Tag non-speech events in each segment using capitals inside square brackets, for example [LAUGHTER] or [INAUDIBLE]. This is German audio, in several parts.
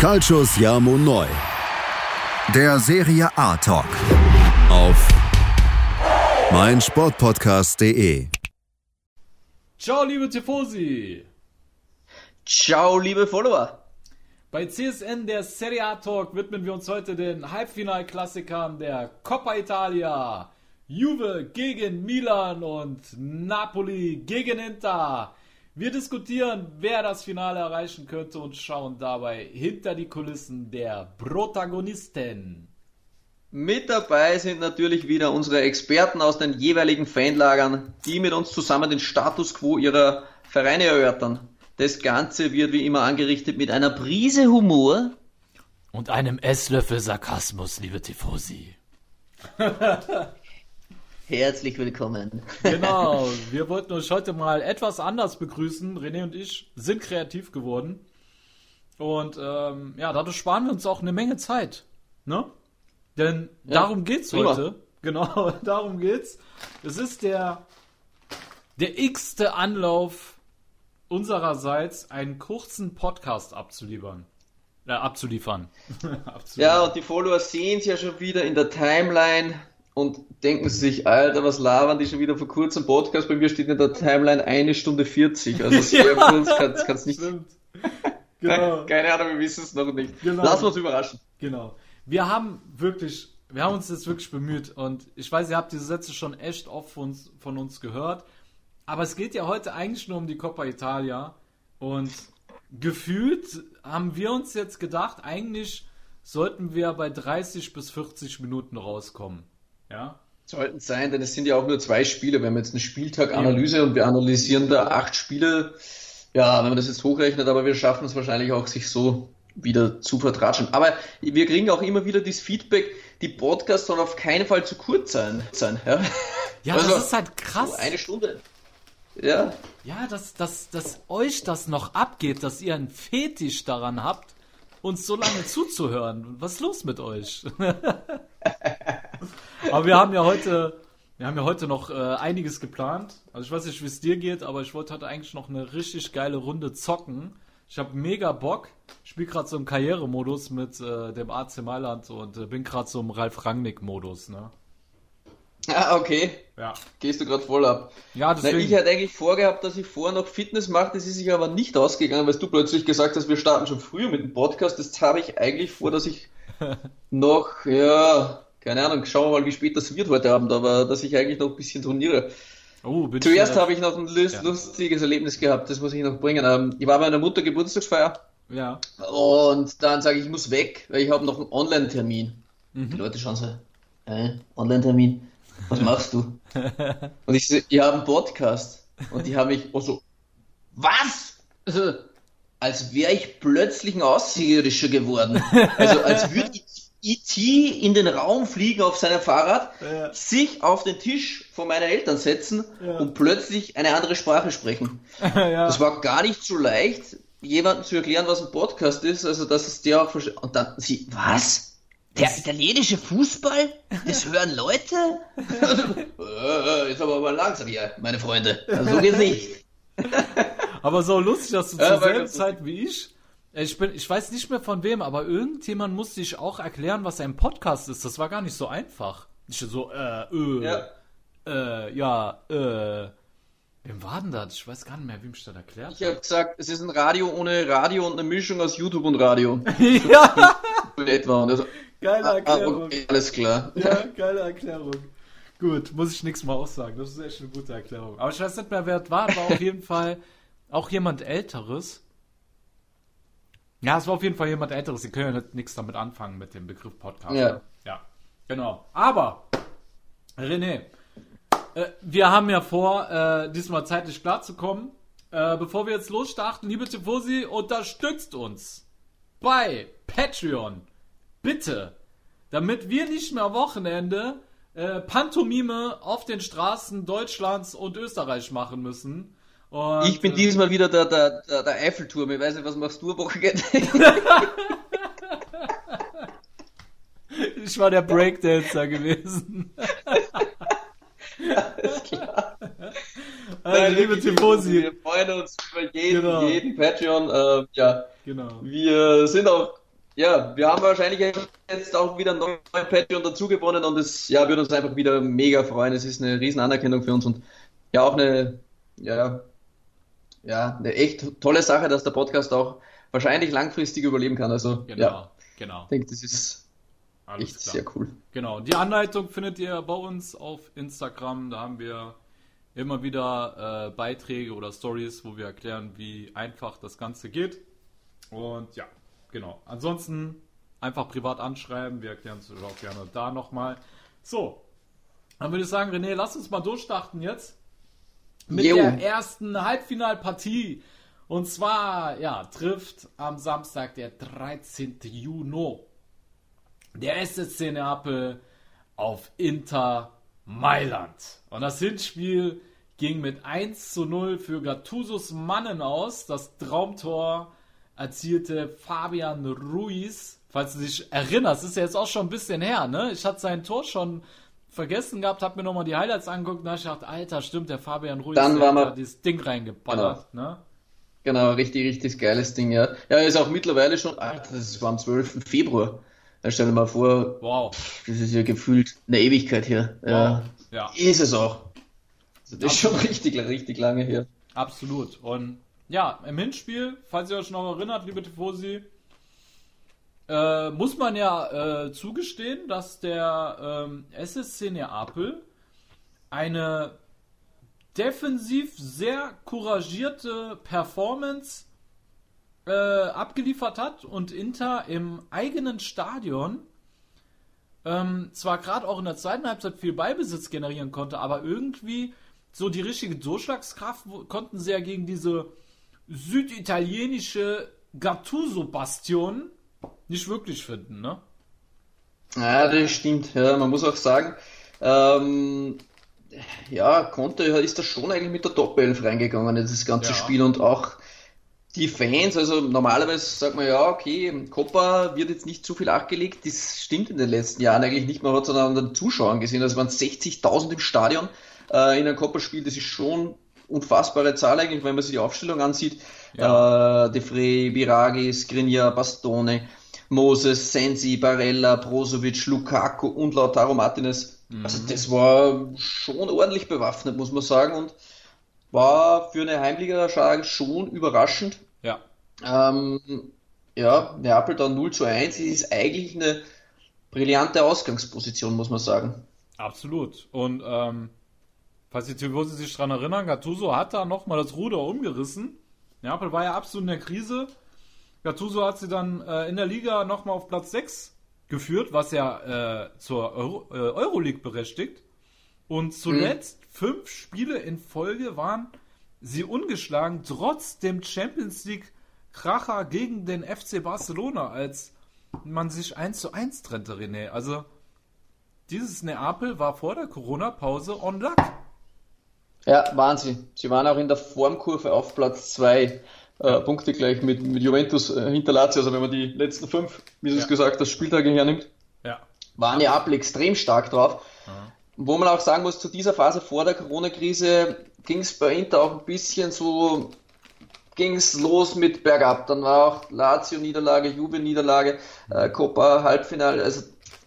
Calcius Jamo Neu. Der Serie A Talk. Auf meinsportpodcast.de. Ciao, liebe Tifosi! Ciao, liebe Follower! Bei CSN der Serie A Talk widmen wir uns heute den Halbfinalklassikern der Coppa Italia. Juve gegen Milan und Napoli gegen Inter. Wir diskutieren, wer das Finale erreichen könnte und schauen dabei hinter die Kulissen der Protagonisten. Mit dabei sind natürlich wieder unsere Experten aus den jeweiligen Fanlagern, die mit uns zusammen den Status quo ihrer Vereine erörtern. Das Ganze wird wie immer angerichtet mit einer Prise Humor und einem Esslöffel Sarkasmus, liebe Tifosi. [LAUGHS] Herzlich willkommen. Genau, [LAUGHS] wir wollten euch heute mal etwas anders begrüßen. René und ich sind kreativ geworden. Und ähm, ja, dadurch sparen wir uns auch eine Menge Zeit. Ne? Denn ja, darum geht's prima. heute. [LAUGHS] Genau, darum geht's. Es ist der, der x-te Anlauf unsererseits, einen kurzen Podcast abzuliefern. Äh, abzuliefern. [LAUGHS] abzuliefern. Ja, und die Follower sehen es ja schon wieder in der Timeline und denken sich, Alter, was labern die schon wieder vor kurzem Podcast? Bei mir steht in der Timeline eine Stunde 40. Also [LAUGHS] sehr ja, kurz, kannst, kannst nicht. Genau. [LAUGHS] Keine Ahnung, wir wissen es noch nicht. Genau. Lass uns überraschen. Genau. Wir haben wirklich, wir haben uns jetzt wirklich bemüht und ich weiß, ihr habt diese Sätze schon echt oft von uns, von uns gehört. Aber es geht ja heute eigentlich nur um die Coppa Italia. Und gefühlt haben wir uns jetzt gedacht, eigentlich sollten wir bei 30 bis 40 Minuten rauskommen. Ja. Sollten sein, denn es sind ja auch nur zwei Spiele. Wir haben jetzt eine Spieltag-Analyse ja. und wir analysieren da acht Spiele. Ja, wenn man das jetzt hochrechnet, aber wir schaffen es wahrscheinlich auch, sich so wieder zu vertratschen. Aber wir kriegen auch immer wieder das Feedback, die Podcasts sollen auf keinen Fall zu kurz sein. sein ja, ja also, das ist halt krass. So eine Stunde. Ja. Ja, dass, dass, dass euch das noch abgeht, dass ihr einen Fetisch daran habt, uns so lange zuzuhören. Was ist los mit euch? [LAUGHS] [LAUGHS] aber wir haben ja heute, wir haben ja heute noch äh, einiges geplant. Also ich weiß nicht, wie es dir geht, aber ich wollte heute eigentlich noch eine richtig geile Runde zocken. Ich habe mega Bock. Ich spiele gerade so im Karrieremodus mit äh, dem AC Mailand und äh, bin gerade so im Ralf Rangnick-Modus, ne? [LAUGHS] Ah, okay. Ja. Gehst du gerade voll ab. Ja, deswegen. Na, ich hätte eigentlich vorgehabt, dass ich vorher noch Fitness mache, das ist sich aber nicht ausgegangen, weil du plötzlich gesagt hast, wir starten schon früher mit dem Podcast. Das habe ich eigentlich vor, dass ich noch, ja, keine Ahnung, schauen wir mal, wie spät das wird heute Abend, aber dass ich eigentlich noch ein bisschen trainiere. Oh. Zuerst habe ich noch ein lust, ja. lustiges Erlebnis gehabt, das muss ich noch bringen. Ähm, ich war bei meiner Mutter Geburtstagsfeier. Ja. Und dann sage ich, ich muss weg, weil ich habe noch einen Online-Termin. Mhm. Die Leute schauen so, äh, Online-Termin, was machst du? [LAUGHS] Und ich so, ich habe einen Podcast. Und die haben mich auch so, was? Also, als wäre ich plötzlich ein Außerirdischer geworden. Also als [LAUGHS] würde ich E.T. in den Raum fliegen auf seinem Fahrrad, ja. sich auf den Tisch von meinen Eltern setzen ja. und plötzlich eine andere Sprache sprechen. [LAUGHS] ja. Das war gar nicht so leicht, jemandem zu erklären, was ein Podcast ist, also dass es der auch versteht. Und dann sie, was? Der italienische Fußball? Das [LAUGHS] hören Leute? Äh, jetzt aber mal langsam hier, meine Freunde. Also so geht's nicht. Aber so lustig, dass du zur selben Zeit wie ich ich, bin, ich weiß nicht mehr von wem, aber irgendjemand musste sich auch erklären, was ein Podcast ist. Das war gar nicht so einfach. Ich so, äh, äh, ja, äh, ja äh. Wem war denn das? Ich weiß gar nicht mehr, wem ich das erklärt Ich habe gesagt, es ist ein Radio ohne Radio und eine Mischung aus YouTube und Radio. [LAUGHS] ja. etwa. Also, geile Erklärung. Ah, okay, alles klar. Ja, geile Erklärung. Gut, muss ich nichts mehr aussagen. Das ist echt eine gute Erklärung. Aber ich weiß nicht mehr, wer es war. War auf jeden [LAUGHS] Fall auch jemand Älteres. Ja, es war auf jeden Fall jemand Älteres. Sie können ja nichts damit anfangen mit dem Begriff Podcast. Ja. Ja, genau. Aber, René, äh, wir haben ja vor, äh, diesmal zeitlich klarzukommen. Äh, bevor wir jetzt losstarten, liebe Tifosi, unterstützt uns bei Patreon. Bitte. Damit wir nicht mehr Wochenende äh, Pantomime auf den Straßen Deutschlands und Österreich machen müssen und, ich bin äh, dieses Mal wieder der, der, der, der Eiffelturm. Ich weiß nicht, was machst du am Wochenende? ich war der Breakdancer gewesen. Alles klar. [LAUGHS] Also, Nein, liebe Tifosi. Wir freuen uns über jeden, genau. jeden Patreon. Äh, ja, genau. Wir sind auch ja, wir haben wahrscheinlich jetzt auch wieder einen neuen Patreon dazu gewonnen und es ja, würde uns einfach wieder mega freuen. Es ist eine riesen Anerkennung für uns und ja, auch eine, ja, ja, eine echt tolle Sache, dass der Podcast auch wahrscheinlich langfristig überleben kann. Also, genau, ja, genau. Ich denke, das ist Alles echt klar. sehr cool. Genau. Die Anleitung findet ihr bei uns auf Instagram. Da haben wir immer wieder äh, Beiträge oder Stories, wo wir erklären, wie einfach das Ganze geht. Und ja, genau. Ansonsten einfach privat anschreiben. Wir erklären es auch gerne da nochmal. So, dann würde ich sagen, René, lass uns mal durchstarten jetzt mit jo. der ersten Halbfinalpartie. Und zwar, ja, trifft am Samstag, der 13. Juni, der SSC Neapel auf Inter Mailand. Und das Hinspiel ging mit 1 zu 0 für Gattusos Mannen aus. Das Traumtor erzielte Fabian Ruiz. Falls du dich erinnerst, ist ja jetzt auch schon ein bisschen her, ne? Ich hatte sein Tor schon vergessen gehabt, hab mir nochmal die Highlights angeguckt und da ich dachte, Alter, stimmt, der Fabian Ruiz Dann war da dieses Ding reingeballert, genau. ne? Genau, richtig, richtig geiles Ding, ja. Ja, ist auch mittlerweile schon, Alter, das war am 12. Februar. Da stell dir mal vor, wow. das ist ja gefühlt eine Ewigkeit hier. Wow. Ja. ja. Ist es auch. Also das ist schon richtig, richtig lange her. Absolut. Und ja, im Hinspiel, falls ihr euch noch erinnert, liebe Tifosi, äh, muss man ja äh, zugestehen, dass der ähm, SSC Neapel eine defensiv sehr couragierte Performance äh, abgeliefert hat und Inter im eigenen Stadion ähm, zwar gerade auch in der zweiten Halbzeit viel Beibesitz generieren konnte, aber irgendwie so die richtige Durchschlagskraft konnten sie ja gegen diese süditalienische Gattuso-Bastion nicht wirklich finden, ne? Ja, das stimmt. Ja, man muss auch sagen, ähm, ja, Conte ist da schon eigentlich mit der Top 11 reingegangen in das ganze ja. Spiel und auch die Fans, also normalerweise sagt man ja, okay, Copa wird jetzt nicht zu viel abgelegt, das stimmt in den letzten Jahren eigentlich nicht, man hat es an den Zuschauern gesehen, also waren 60.000 im Stadion äh, in einem Copa-Spiel, das ist schon unfassbare Zahl eigentlich, wenn man sich die Aufstellung ansieht, ja. äh, De Frey, Biragi, Skriniar, Bastone, Moses, Sensi, Barella, Brozovic, Lukaku und Lautaro Martinez. Mhm. Also das war schon ordentlich bewaffnet, muss man sagen, und war für eine Heimliga schon überraschend. Ja. Ähm, ja, Neapel dann 0 zu 1 ist eigentlich eine brillante Ausgangsposition, muss man sagen. Absolut. Und ähm, falls die Tifosi sich daran erinnern, Gattuso hat da nochmal das Ruder umgerissen. Neapel war ja absolut in der Krise. Gattuso hat sie dann äh, in der Liga nochmal auf Platz 6 geführt, was ja äh, zur Euro, äh, Euroleague berechtigt. Und zuletzt mhm. fünf Spiele in Folge waren sie ungeschlagen, trotz dem Champions League Kracher gegen den FC Barcelona, als man sich 1 zu 1 trennte, René. Also, dieses Neapel war vor der Corona-Pause on luck. Ja, Wahnsinn. Sie waren auch in der Formkurve auf Platz 2 äh, Punkte gleich mit, mit Juventus äh, hinter Lazio, also wenn man die letzten fünf, wie du ja. es gesagt hast, Spieltage hernimmt, ja. war Neapel extrem stark drauf. Mhm. Wo man auch sagen muss, zu dieser Phase vor der Corona-Krise ging es bei Inter auch ein bisschen so, ging es los mit bergab. Dann war auch Lazio-Niederlage, Juve-Niederlage, äh, Copa Halbfinale, also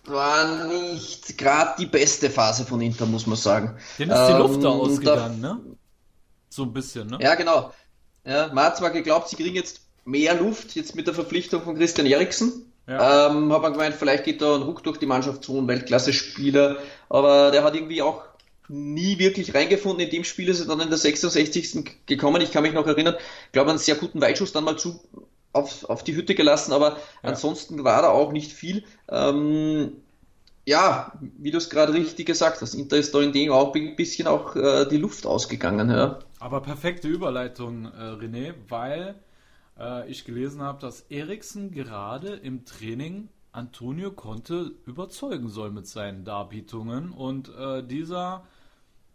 war nicht gerade die beste Phase von Inter, muss man sagen. Den ist die Luft ähm, da ausgegangen, da, ne? So ein bisschen, ne? Ja, genau. Ja, man hat zwar geglaubt, sie kriegen jetzt mehr Luft, jetzt mit der Verpflichtung von Christian Eriksen. Ja. Ähm, hat man gemeint, vielleicht geht da ein Ruck durch die Mannschaft zu, ein Weltklasse-Spieler, aber der hat irgendwie auch nie wirklich reingefunden. In dem Spiel ist er dann in der 66. gekommen. Ich kann mich noch erinnern, glaube einen sehr guten Weitschuss dann mal zu auf, auf die Hütte gelassen, aber ja. ansonsten war da auch nicht viel. Ähm, ja, wie du es gerade richtig gesagt hast, Inter ist da in dem auch ein bisschen auch äh, die Luft ausgegangen. Ja. Aber perfekte Überleitung, äh, René, weil äh, ich gelesen habe, dass Eriksen gerade im Training Antonio Conte überzeugen soll mit seinen Darbietungen und äh, dieser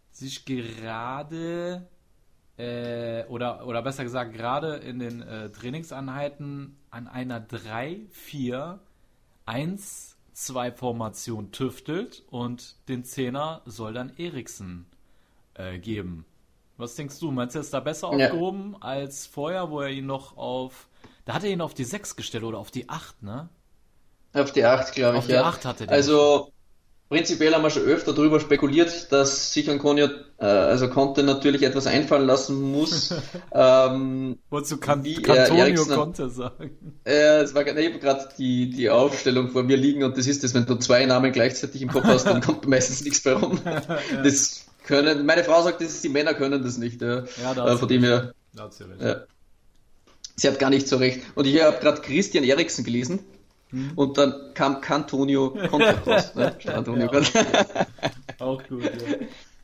sich gerade äh, oder, oder besser gesagt gerade in den äh, Trainingseinheiten an einer 3-4-1 2 Formation tüftelt und den Zehner soll dann Eriksen äh, geben. Was denkst du? Meinst du, er ist da besser aufgehoben ja. als vorher, wo er ihn noch auf. Da hat er ihn auf die 6 gestellt oder auf die 8, ne? Auf die 8, glaube ich, Auf die ja. 8 hatte der. Also, prinzipiell haben wir schon öfter darüber spekuliert, dass sich Antonio, äh, also Conte natürlich etwas einfallen lassen muss. [LAUGHS] ähm, Wolltest du kan wie Cantonio Conte sagen? Äh, es war gerade die, die Aufstellung vor mir liegen und das ist das, wenn du zwei Namen gleichzeitig im Kopf hast, dann kommt meistens nichts bei rum. ja. [LAUGHS] Das können, meine Frau sagt, das ist, die Männer können das nicht. Ja, ja da äh, von dem her. Da hat sie recht. Ja. Sie hat gar nicht so recht. Und ich habe gerade Christian Eriksen gelesen. Hm. Und dann kam Cantonio [LAUGHS] Conte raus. Ne? Antonio ja, [LAUGHS] auch gut, ja.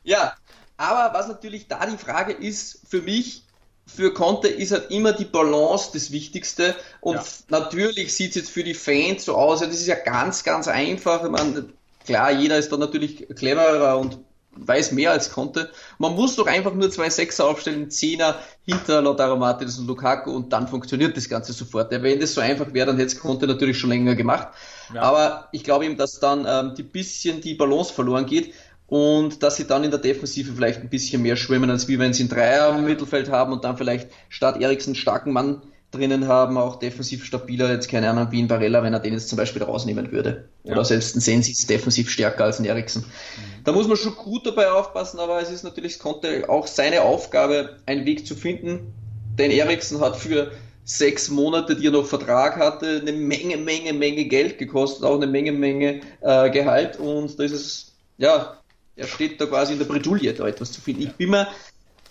ja, aber was natürlich da die Frage ist, für mich, für Conte ist halt immer die Balance das Wichtigste. Und ja. natürlich sieht es jetzt für die Fans so aus, das ist ja ganz, ganz einfach. Ich meine, klar, jeder ist da natürlich cleverer und weiß mehr als konnte. Man muss doch einfach nur zwei Sechser aufstellen, Zehner hinter Lautaro Martinez und Lukaku und dann funktioniert das Ganze sofort. Ja, wenn das so einfach wäre, dann hätte es Conte natürlich schon länger gemacht. Ja. Aber ich glaube eben, dass dann ähm, die bisschen die Balance verloren geht und dass sie dann in der Defensive vielleicht ein bisschen mehr schwimmen, als wie wenn sie einen Dreier im Mittelfeld haben und dann vielleicht statt Eriksen starken Mann drinnen haben, auch defensiv stabiler, jetzt keine Ahnung, wie ein Barella, wenn er den jetzt zum Beispiel rausnehmen würde. Ja. Oder selbst ein Sensi ist defensiv stärker als ein Eriksen. Mhm. Da muss man schon gut dabei aufpassen, aber es ist natürlich, es konnte auch seine Aufgabe, einen Weg zu finden, denn Eriksen hat für sechs Monate, die er noch Vertrag hatte, eine Menge, Menge, Menge Geld gekostet, auch eine Menge, Menge äh, Gehalt und da ist es, ja, er steht da quasi in der Bredouille, da etwas zu finden. Ich bin mir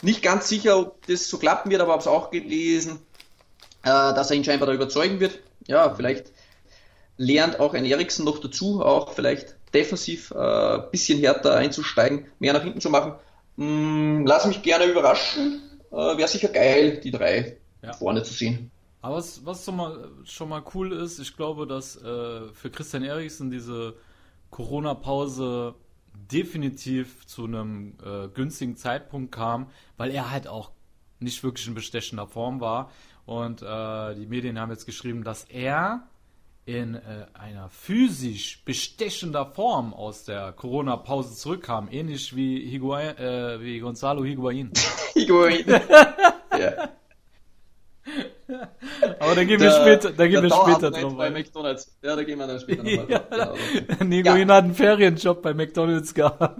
nicht ganz sicher, ob das so klappen wird, aber habe es auch gelesen, dass er ihn scheinbar da überzeugen wird. Ja, vielleicht lernt auch ein Eriksen noch dazu, auch vielleicht defensiv ein äh, bisschen härter einzusteigen, mehr nach hinten zu machen. Mm, lass mich gerne überraschen. Äh, Wäre sicher geil, die drei ja. vorne zu sehen. Aber was, was schon, mal, schon mal cool ist, ich glaube, dass äh, für Christian Eriksen diese Corona-Pause definitiv zu einem äh, günstigen Zeitpunkt kam, weil er halt auch nicht wirklich in bestechender Form war. Und äh, die Medien haben jetzt geschrieben, dass er in äh, einer physisch bestechender Form aus der Corona-Pause zurückkam, ähnlich wie, Higuain, äh, wie Gonzalo Higuain. [LAUGHS] Higuain. [LAUGHS] ja. [LAUGHS] Aber da gehen wir später, da gehen wir später drauf bei McDonalds. Ja, da gehen wir dann später nochmal [LAUGHS] ja, drauf. Higuain ja. hat einen Ferienjob bei McDonalds gehabt. [LAUGHS]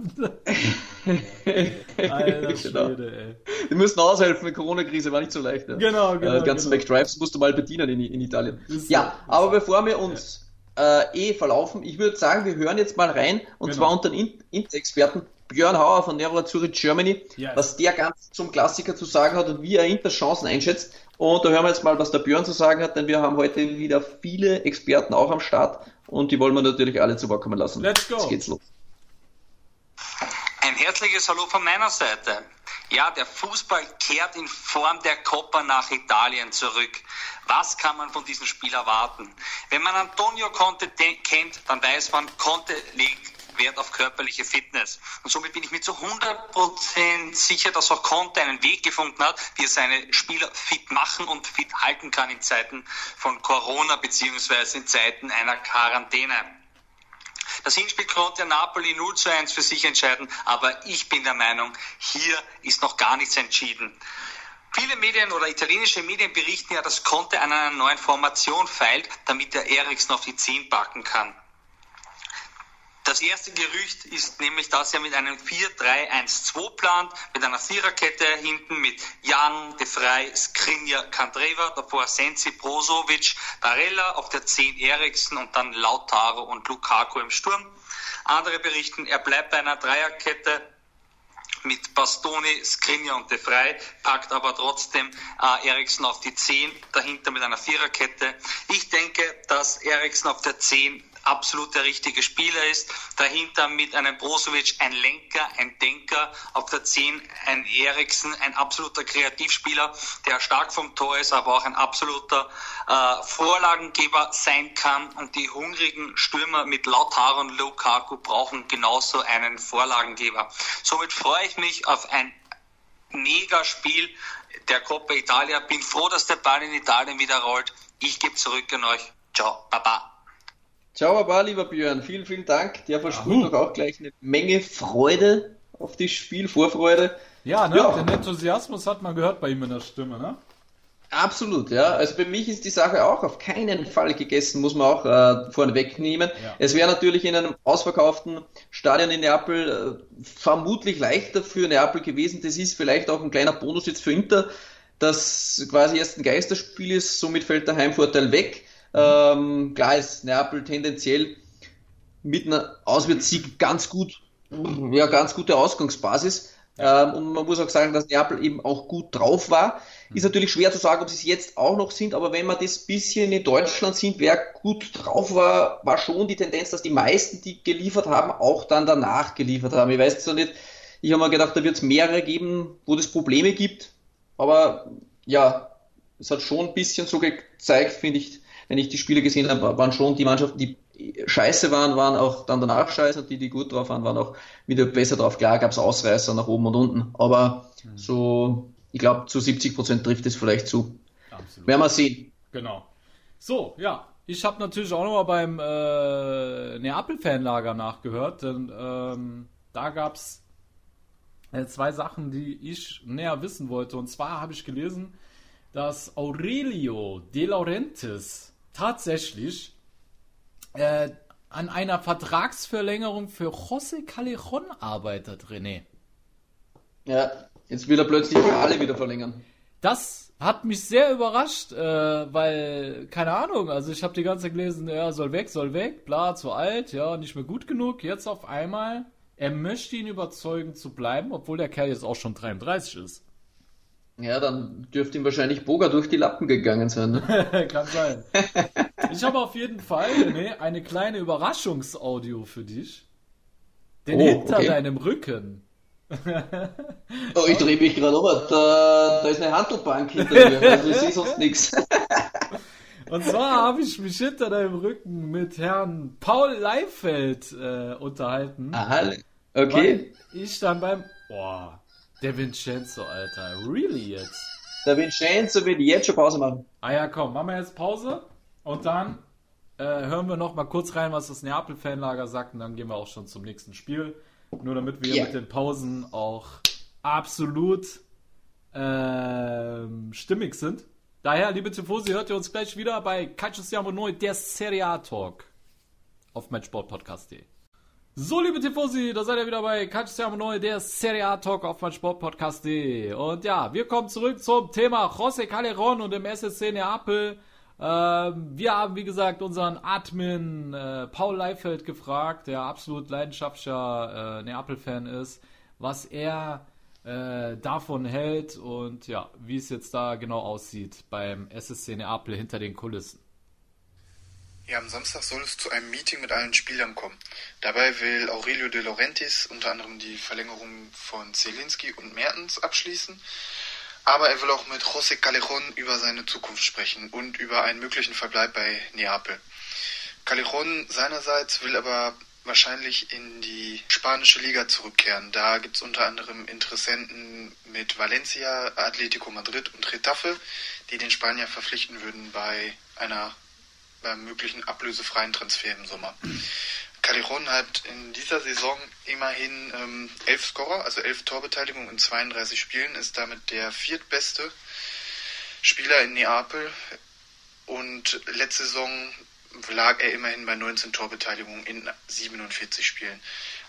Alter Schwede, ey. Die müssen aushelfen, die Corona-Krise war nicht so leicht. Ja. Genau, genau. Äh, die ganzen genau. McDrives musst du mal bedienen in, in Italien. Ja, so, aber bevor wir uns ja. äh, eh verlaufen, ich würde sagen, wir hören jetzt mal rein, und genau. zwar unter den Inter-Experten Björn Hauer von Nero Zurich Germany, yes. was der ganz zum Klassiker zu sagen hat und wie er Inter Chancen einschätzt. Und da hören wir jetzt mal, was der Björn zu sagen hat, denn wir haben heute wieder viele Experten auch am Start und die wollen wir natürlich alle zu Wort kommen lassen. Let's go. Jetzt geht's los. Ein herzliches Hallo von meiner Seite. Ja, der Fußball kehrt in Form der Coppa nach Italien zurück. Was kann man von diesem Spiel erwarten? Wenn man Antonio Conte kennt, dann weiß man, Conte legt Wert auf körperliche Fitness. Und somit bin ich mir zu 100% sicher, dass auch Conte einen Weg gefunden hat, wie er seine Spieler fit machen und fit halten kann in Zeiten von Corona beziehungsweise in Zeiten einer Quarantäne. Das Hinspiel konnte Napoli 0 zu 1 für sich entscheiden, aber ich bin der Meinung, hier ist noch gar nichts entschieden. Viele Medien oder italienische Medien berichten ja, dass Conte an einer neuen Formation feilt, damit er Eriksen auf die 10 packen kann. Das erste Gerücht ist nämlich, dass er mit einem 4-3-1-2 plant, mit einer Viererkette hinten mit Jan, De Vrij, Skrinja, Kandreva, davor Sensi, Brozovic, Barella, auf der 10 Eriksen und dann Lautaro und Lukaku im Sturm. Andere berichten, er bleibt bei einer Dreierkette mit Bastoni, Skrinja und De Vrij, packt aber trotzdem äh, Eriksen auf die 10, dahinter mit einer Viererkette. Ich denke, dass Eriksen auf der 10 absolut der richtige Spieler ist. Dahinter mit einem Brozovic ein Lenker, ein Denker. Auf der 10 ein Eriksen, ein absoluter Kreativspieler, der stark vom Tor ist, aber auch ein absoluter äh, Vorlagengeber sein kann. Und die hungrigen Stürmer mit Lautaro und Lukaku brauchen genauso einen Vorlagengeber. Somit freue ich mich auf ein Mega-Spiel der Coppa Italia. Bin froh, dass der Ball in Italien wieder rollt. Ich gebe zurück an euch. Ciao, Baba. Ciao, Baba, lieber Björn. Vielen, vielen Dank. Der versprüht doch auch gleich eine Menge Freude auf das Spiel, Vorfreude. Ja, ne? Ja. den Enthusiasmus hat man gehört bei ihm in der Stimme, ne? Absolut, ja. Also bei mich ist die Sache auch auf keinen Fall gegessen, muss man auch äh, vorneweg nehmen. Ja. Es wäre natürlich in einem ausverkauften Stadion in Neapel äh, vermutlich leichter für Neapel gewesen. Das ist vielleicht auch ein kleiner Bonus jetzt für Inter, dass quasi erst ein Geisterspiel ist, somit fällt der Heimvorteil weg. Ähm, klar ist Neapel tendenziell mit einer Auswärtssieg ganz gut, ja, ganz gute Ausgangsbasis. Ähm, und man muss auch sagen, dass Neapel eben auch gut drauf war. Ist natürlich schwer zu sagen, ob sie es jetzt auch noch sind, aber wenn man das bisschen in Deutschland sieht, wer gut drauf war, war schon die Tendenz, dass die meisten, die geliefert haben, auch dann danach geliefert haben. Ich weiß zwar nicht, ich habe mir gedacht, da wird es mehrere geben, wo es Probleme gibt, aber ja, es hat schon ein bisschen so gezeigt, finde ich, wenn ich die Spiele gesehen habe, waren schon die Mannschaften, die scheiße waren, waren auch dann danach scheiße und die, die gut drauf waren, waren auch wieder besser drauf. Klar gab es Ausreißer nach oben und unten, aber mhm. so ich glaube, zu 70 Prozent trifft es vielleicht zu. Absolut. Werden wir sehen. Genau. So, ja. Ich habe natürlich auch nochmal beim äh, Neapel-Fanlager nachgehört, denn ähm, da gab es äh, zwei Sachen, die ich näher wissen wollte. Und zwar habe ich gelesen, dass Aurelio De Laurentiis tatsächlich äh, an einer Vertragsverlängerung für José Callejon arbeitet, René. Ja, Jetzt will er plötzlich alle wieder verlängern. Das hat mich sehr überrascht, äh, weil, keine Ahnung, also ich habe die ganze Zeit gelesen, ja, soll weg, soll weg, bla, zu alt, ja, nicht mehr gut genug. Jetzt auf einmal, er möchte ihn überzeugen zu bleiben, obwohl der Kerl jetzt auch schon 33 ist. Ja, dann dürfte ihm wahrscheinlich Boga durch die Lappen gegangen sein. Ne? [LAUGHS] Kann sein. Ich habe auf jeden Fall nee, eine kleine Überraschungsaudio für dich. Den oh, hinter okay. deinem Rücken [LAUGHS] oh, ich drehe mich gerade um. Da, da ist eine Handelbank hinter mir. [LAUGHS] Also ich sehe sonst nichts. Und zwar habe ich mich hinter deinem Rücken mit Herrn Paul Leifeld äh, unterhalten. Aha, okay. ich dann beim. Boah, der Vincenzo, Alter. Really jetzt? Der Vincenzo will jetzt schon Pause machen. Ah ja, komm, machen wir jetzt Pause und dann äh, hören wir noch mal kurz rein, was das Neapel-Fanlager sagt und dann gehen wir auch schon zum nächsten Spiel. Nur damit wir yeah. mit den Pausen auch absolut ähm, stimmig sind. Daher, liebe Tifosi, hört ihr uns gleich wieder bei Calcio Siamo Noi, der Serie A Talk auf matchsportpodcast.de. So, liebe Tifosi, da seid ihr wieder bei Calcio Siamo Noi, der Serie A Talk auf matchsportpodcast.de. Und ja, wir kommen zurück zum Thema José Calleron und dem SSC Neapel. Ähm, wir haben, wie gesagt, unseren Admin äh, Paul Leifeld gefragt, der absolut leidenschaftlicher äh, Neapel-Fan ist, was er äh, davon hält und ja, wie es jetzt da genau aussieht beim SSC Neapel hinter den Kulissen. Ja, am Samstag soll es zu einem Meeting mit allen Spielern kommen. Dabei will Aurelio De Laurentiis unter anderem die Verlängerung von Zelinski und Mertens abschließen. Aber er will auch mit José Callejon über seine Zukunft sprechen und über einen möglichen Verbleib bei Neapel. Callejon seinerseits will aber wahrscheinlich in die spanische Liga zurückkehren. Da gibt es unter anderem Interessenten mit Valencia, Atletico Madrid und Retafe, die den Spanier verpflichten würden bei einer beim möglichen ablösefreien Transfer im Sommer. Callejon hat in dieser Saison immerhin ähm, elf Scorer, also elf Torbeteiligungen in 32 Spielen, ist damit der viertbeste Spieler in Neapel und letzte Saison lag er immerhin bei 19 Torbeteiligungen in 47 Spielen.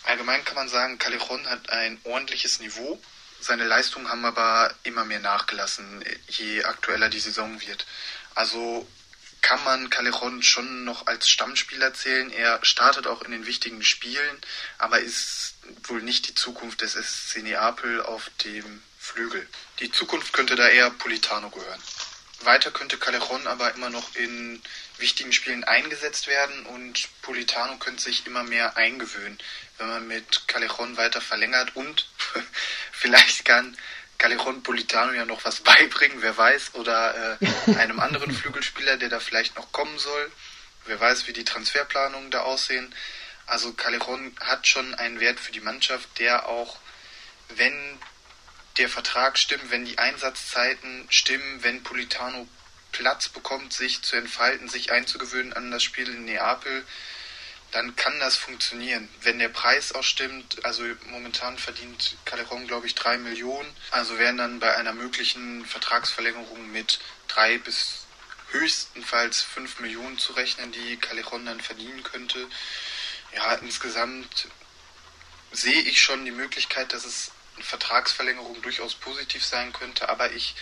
Allgemein kann man sagen, Callejon hat ein ordentliches Niveau. Seine Leistungen haben aber immer mehr nachgelassen, je aktueller die Saison wird. Also kann man Callejon schon noch als Stammspieler zählen. Er startet auch in den wichtigen Spielen, aber ist wohl nicht die Zukunft des SC Neapel auf dem Flügel. Die Zukunft könnte da eher Politano gehören. Weiter könnte Callejon aber immer noch in wichtigen Spielen eingesetzt werden und Politano könnte sich immer mehr eingewöhnen, wenn man mit Callejon weiter verlängert und [LAUGHS] vielleicht kann Callejon Politano ja noch was [LAUGHS] beibringen, wer weiß, oder äh, einem anderen [LAUGHS] Flügelspieler, der da vielleicht noch kommen soll. Wer weiß, wie die Transferplanungen da aussehen. Also Callejon hat schon einen Wert für die Mannschaft, der auch, wenn der Vertrag stimmt, wenn die Einsatzzeiten stimmen, wenn Politano Platz bekommt, sich zu entfalten, sich einzugewöhnen an das Spiel in Neapel, dann kann das funktionieren. Wenn der Preis auch stimmt, also momentan verdient Calderon, glaube ich, drei Millionen. Also wären dann bei einer möglichen Vertragsverlängerung mit drei bis höchstenfalls fünf Millionen zu rechnen, die Calderon dann verdienen könnte. Ja, insgesamt sehe ich schon die Möglichkeit, dass es eine Vertragsverlängerung durchaus positiv sein könnte, aber ich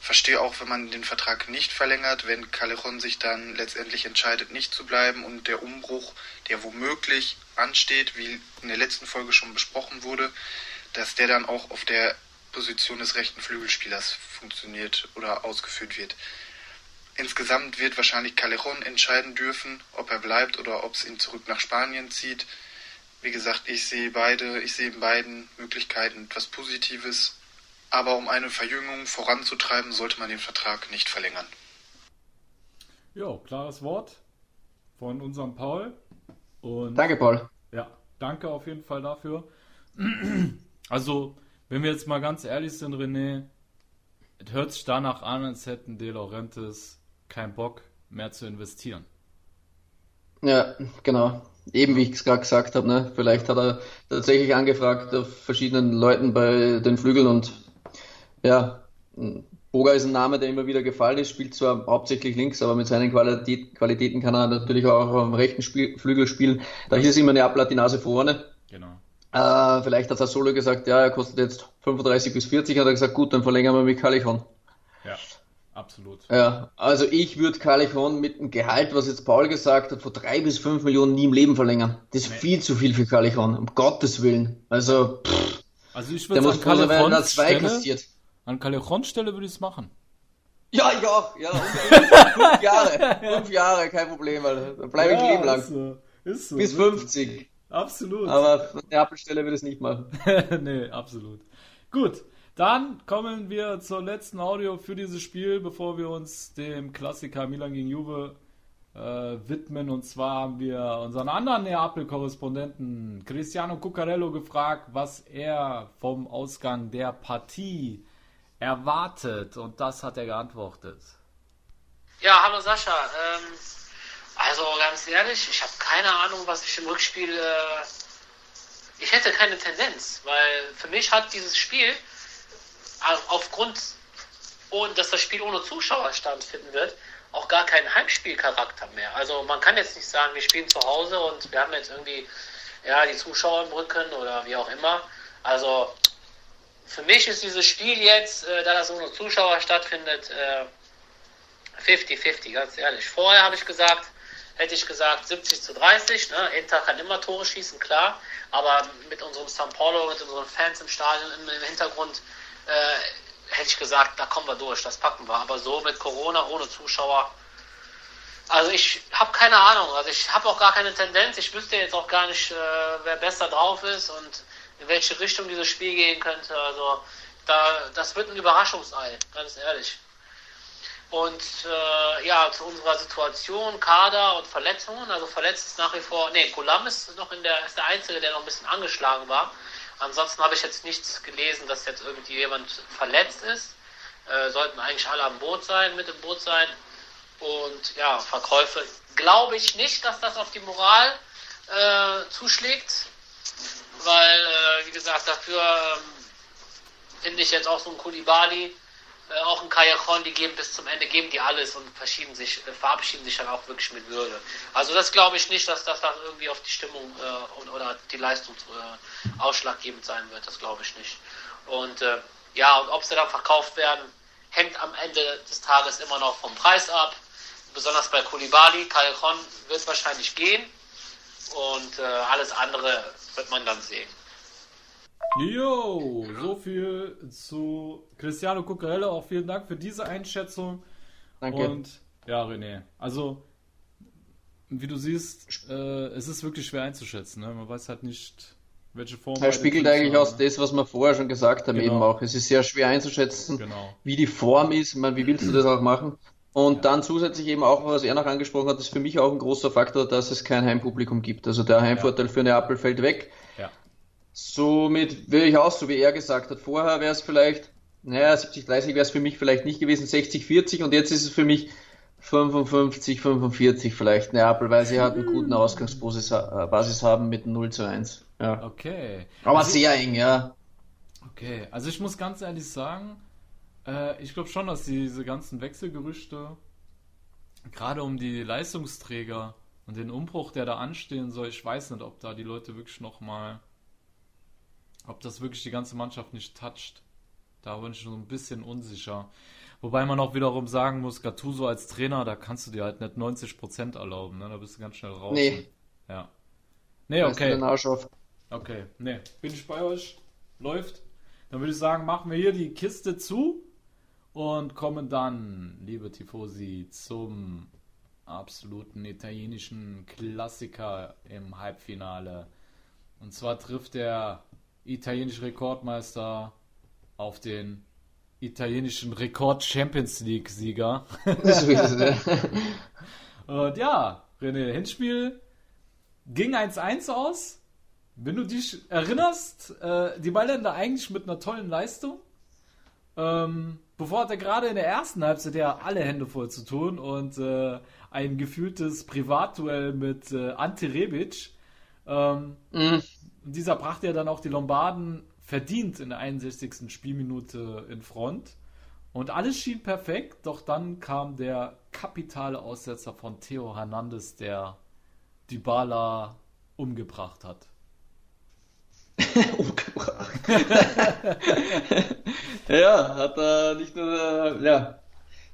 verstehe auch, wenn man den Vertrag nicht verlängert, wenn Callejon sich dann letztendlich entscheidet, nicht zu bleiben und der Umbruch, der womöglich ansteht, wie in der letzten Folge schon besprochen wurde, dass der dann auch auf der Position des rechten Flügelspielers funktioniert oder ausgeführt wird. Insgesamt wird wahrscheinlich Callejon entscheiden dürfen, ob er bleibt oder ob es ihn zurück nach Spanien zieht. Wie gesagt, ich sehe beide, ich sehe in beiden Möglichkeiten etwas Positives aber um eine Verjüngung voranzutreiben, sollte man den Vertrag nicht verlängern. Ja, klares Wort von unserem Paul. Und danke, Paul. Ja, danke auf jeden Fall dafür. [CLEARS THROAT] Also, wenn wir jetzt mal ganz ehrlich sind, René, es hört sich danach an, als hätten De Laurentiis keinen Bock mehr zu investieren. Ja, genau. Eben wie ich es gerade gesagt habe, ne? vielleicht hat er tatsächlich angefragt auf verschiedenen Leuten bei den Flügeln und ja, Boga ist ein Name, der immer wieder gefallen ist, spielt zwar hauptsächlich links, aber mit seinen Qualität, Qualitäten kann er natürlich auch am rechten Spiel, Flügel spielen. Da ist immer eine Ablatt die Nase vorne. Genau. Äh, vielleicht hat er Solo gesagt, ja, er kostet jetzt 35 bis 40, hat er gesagt, gut, dann verlängern wir mit Kalichon. Ja, absolut. Ja, also ich würde Kalichon mit dem Gehalt, was jetzt Paul gesagt hat, von drei bis fünf Millionen nie im Leben verlängern. Das ist nee. viel zu viel für Kalichon, um Gottes Willen. Also, pff, also ich würde sagen, Kalichon zwei kassiert. An Callejon-Stelle würde ich es machen. Ja, ich auch. Ja, fünf Jahre. Fünf Jahre, kein Problem. Weil da bleibe ich ja, leben lang. Ist so. Ist so. Bis 50. Absolut. Aber an der Apple-Stelle würde ich es nicht machen. [LAUGHS] nee, absolut. Gut, dann kommen wir zur letzten Audio für dieses Spiel, bevor wir uns dem Klassiker Milan gegen Juve äh, widmen. Und zwar haben wir unseren anderen Neapel-Korrespondenten Cristiano Cuccarello gefragt, was er vom Ausgang der Partie erwartet? Und das hat er geantwortet. Ja, hallo Sascha. Ähm, also ganz ehrlich, ich habe keine Ahnung, was ich im Rückspiel. Äh, ich hätte keine Tendenz, weil für mich hat dieses Spiel aufgrund, dass das Spiel ohne Zuschauer stattfinden wird, auch gar keinen Heimspielcharakter mehr. Also man kann jetzt nicht sagen, wir spielen zu Hause und wir haben jetzt irgendwie ja die Zuschauer im Rücken oder wie auch immer. Also für mich ist dieses Spiel jetzt, äh, da das ohne Zuschauer stattfindet, 50-50, äh, ganz ehrlich. Vorher habe ich gesagt, hätte ich gesagt 70 zu 30. Ne? Inter kann immer Tore schießen, klar. Aber mit unserem San Paulo, mit unseren Fans im Stadion im, im Hintergrund, äh, hätte ich gesagt, da kommen wir durch, das packen wir. Aber so mit Corona ohne Zuschauer. Also ich habe keine Ahnung. Also ich habe auch gar keine Tendenz. Ich wüsste jetzt auch gar nicht, äh, wer besser drauf ist und in welche Richtung dieses Spiel gehen könnte. Also da, das wird ein Überraschungsei, ganz ehrlich. Und äh, ja, zu unserer Situation, Kader und Verletzungen. Also verletzt ist nach wie vor, nee, Gulam ist noch in der, ist der Einzige, der noch ein bisschen angeschlagen war. Ansonsten habe ich jetzt nichts gelesen, dass jetzt irgendwie jemand verletzt ist. Äh, sollten eigentlich alle am Boot sein, mit im Boot sein. Und ja, Verkäufe glaube ich nicht, dass das auf die Moral äh, zuschlägt weil, äh, wie gesagt, dafür ähm, finde ich jetzt auch so ein Kulibali, äh, auch ein Kajakon, die geben bis zum Ende, geben die alles und verschieben sich, äh, verabschieden sich dann auch wirklich mit Würde. Also das glaube ich nicht, dass das dann irgendwie auf die Stimmung äh, oder die Leistung äh, ausschlaggebend sein wird, das glaube ich nicht. Und äh, ja, und ob sie dann verkauft werden, hängt am Ende des Tages immer noch vom Preis ab. Besonders bei Kulibali, Kajakon wird wahrscheinlich gehen und alles andere wird man dann sehen. Jo, so viel zu Cristiano Cucurella. Auch vielen Dank für diese Einschätzung. Danke. Und ja, René, also wie du siehst, äh, es ist wirklich schwer einzuschätzen. Ne? Man weiß halt nicht, welche Form. Er spiegelt eigentlich aus das, was wir vorher schon gesagt haben, genau. eben auch. Es ist sehr schwer einzuschätzen, genau. wie die Form ist. Ich meine, wie willst du das auch machen? Und ja. dann zusätzlich eben auch, was er noch angesprochen hat, ist für mich auch ein großer Faktor, dass es kein Heimpublikum gibt. Also der Heimvorteil ja. für Neapel fällt weg. Ja. Somit wäre ich auch, so wie er gesagt hat, vorher wäre es vielleicht, naja, 70-30 wäre es für mich vielleicht nicht gewesen, 60-40 und jetzt ist es für mich 55, 45 vielleicht Neapel, weil sie halt einen guten Ausgangsbasis äh, haben mit 0 zu 1. Ja. Okay. Aber also sehr eng, ja. Okay, also ich muss ganz ehrlich sagen, äh, ich glaube schon, dass diese ganzen Wechselgerüchte, gerade um die Leistungsträger und den Umbruch, der da anstehen soll, ich weiß nicht, ob da die Leute wirklich nochmal, ob das wirklich die ganze Mannschaft nicht toucht. Da bin ich so ein bisschen unsicher. Wobei man auch wiederum sagen muss, Gattuso als Trainer, da kannst du dir halt nicht 90% erlauben, ne? Da bist du ganz schnell raus. Nee. Ja. Nee, okay. Okay, nee. Bin ich bei euch? Läuft. Dann würde ich sagen, machen wir hier die Kiste zu und kommen dann, liebe Tifosi, zum absoluten italienischen Klassiker im Halbfinale. Und zwar trifft der italienische Rekordmeister auf den italienischen Rekord Champions League Sieger. [LAUGHS] [LAUGHS] und ja, René, Hinspiel ging 1-1 aus. Wenn du dich erinnerst, äh, die Mailänder eigentlich mit einer tollen Leistung. Ähm, bevor hat er gerade in der ersten Halbzeit ja alle Hände voll zu tun und äh, ein gefühltes Privatduell mit äh, Ante Rebic. Ähm, mhm. Dieser brachte ja dann auch die Lombarden verdient in der 61. Spielminute in Front. Und alles schien perfekt, doch dann kam der kapitale Aussetzer von Theo Hernandez, der Dybala umgebracht hat. [LAUGHS] umgebracht. [LAUGHS] ja, hat er nicht nur äh, ja,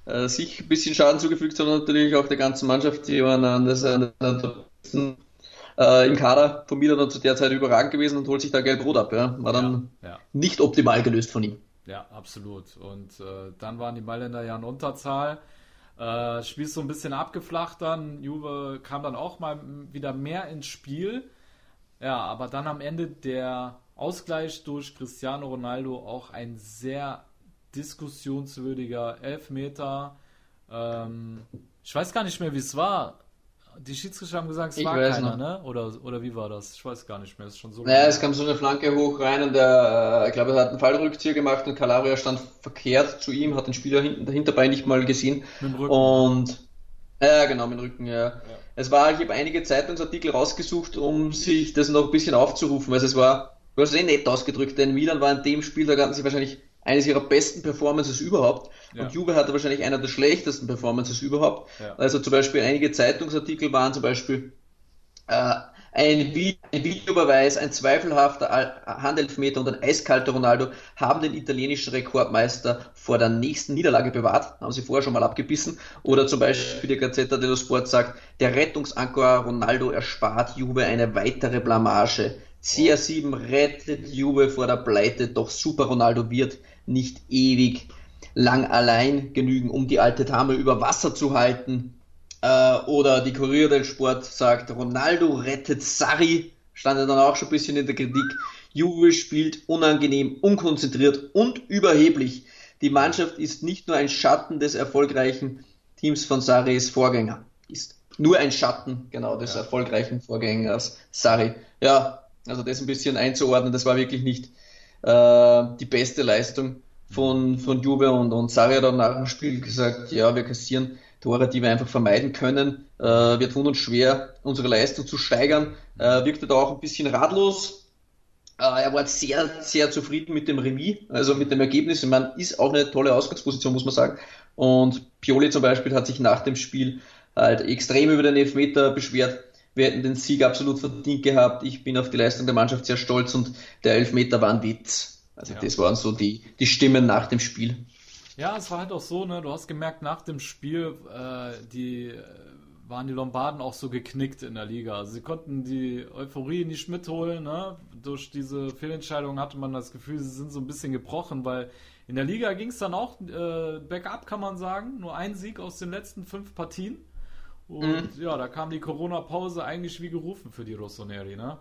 äh, sich ein bisschen Schaden zugefügt, sondern natürlich auch der ganzen Mannschaft, die waren an der, äh, im Kader von Milan zu der Zeit überragend gewesen und holt sich da gelb-rot ab. Ja. War dann ja, ja. nicht optimal gelöst von ihm. Ja, absolut. Und äh, dann waren die Mailänder ja in Unterzahl. Äh, Spiel ist so ein bisschen abgeflacht dann. Juve kam dann auch mal wieder mehr ins Spiel. Ja, aber dann am Ende der Ausgleich durch Cristiano Ronaldo auch ein sehr diskussionswürdiger Elfmeter. Ähm, ich weiß gar nicht mehr, wie es war. Die Schiedsrichter haben gesagt, es ich war keiner, noch. ne? Oder, oder wie war das? Ich weiß gar nicht mehr. Es ist schon so. Naja, es kam so eine Flanke hoch rein und der, äh, ich glaube, er hat einen Fallrückzieher gemacht und Calabria stand verkehrt zu ihm, hat den Spieler hinten, Hinterbein nicht mal gesehen. Mit dem Rücken. Und, ja, genau, mit dem Rücken, ja. ja. Es war, ich habe einige Zeitungsartikel rausgesucht, um sich das noch ein bisschen aufzurufen. Also es war, du hast es eh nett ausgedrückt, denn Milan war in dem Spiel, da hatten sie wahrscheinlich eines ihrer besten Performances überhaupt. Ja. Und Juve hatte wahrscheinlich einer der schlechtesten Performances überhaupt. Ja. Also zum Beispiel einige Zeitungsartikel waren zum Beispiel äh, ein, Videobeweis, ein zweifelhafter Handelfmeter und ein eiskalter Ronaldo haben den italienischen Rekordmeister vor der nächsten Niederlage bewahrt. Haben sie vorher schon mal abgebissen. Oder zum Beispiel die Gazzetta dello Sport sagt, der Rettungsanker Ronaldo erspart Juve eine weitere Blamage. CR7 rettet Juve vor der Pleite, doch Super Ronaldo wird nicht ewig lang allein genügen, um die alte Dame über Wasser zu halten. Äh, oder die Kurier del Sport sagt, Ronaldo rettet Sarri, stand er dann auch schon ein bisschen in der Kritik. Juve spielt unangenehm, unkonzentriert und überheblich. Die Mannschaft ist nicht nur ein Schatten des erfolgreichen Teams von Sarris Vorgänger. Ist nur ein Schatten, genau, des ja. erfolgreichen Vorgängers Sarri. Ja, also das ein bisschen einzuordnen, das war wirklich nicht äh, die beste Leistung von, von Juve und, und Sarri hat dann nach dem Spiel gesagt, ja, wir kassieren Tore, die wir einfach vermeiden können. Äh, wir tun uns schwer, unsere Leistung zu steigern. Äh, wirkte da auch ein bisschen ratlos. Äh, er war sehr, sehr zufrieden mit dem Remis, also mit dem Ergebnis. Man ist auch eine tolle Ausgangsposition, muss man sagen. Und Pioli zum Beispiel hat sich nach dem Spiel halt extrem über den Elfmeter beschwert. Wir hätten den Sieg absolut verdient gehabt. Ich bin auf die Leistung der Mannschaft sehr stolz und der Elfmeter war ein Witz. Also ja. das waren so die, die Stimmen nach dem Spiel. Ja, es war halt auch so, ne? Du hast gemerkt, nach dem Spiel, äh, die äh, waren die Lombarden auch so geknickt in der Liga. Also sie konnten die Euphorie nicht mitholen, ne? Durch diese Fehlentscheidung hatte man das Gefühl, sie sind so ein bisschen gebrochen, weil in der Liga ging es dann auch äh, bergab, kann man sagen. Nur ein Sieg aus den letzten fünf Partien. Und mhm. ja, da kam die Corona-Pause eigentlich wie gerufen für die Rossoneri, ne?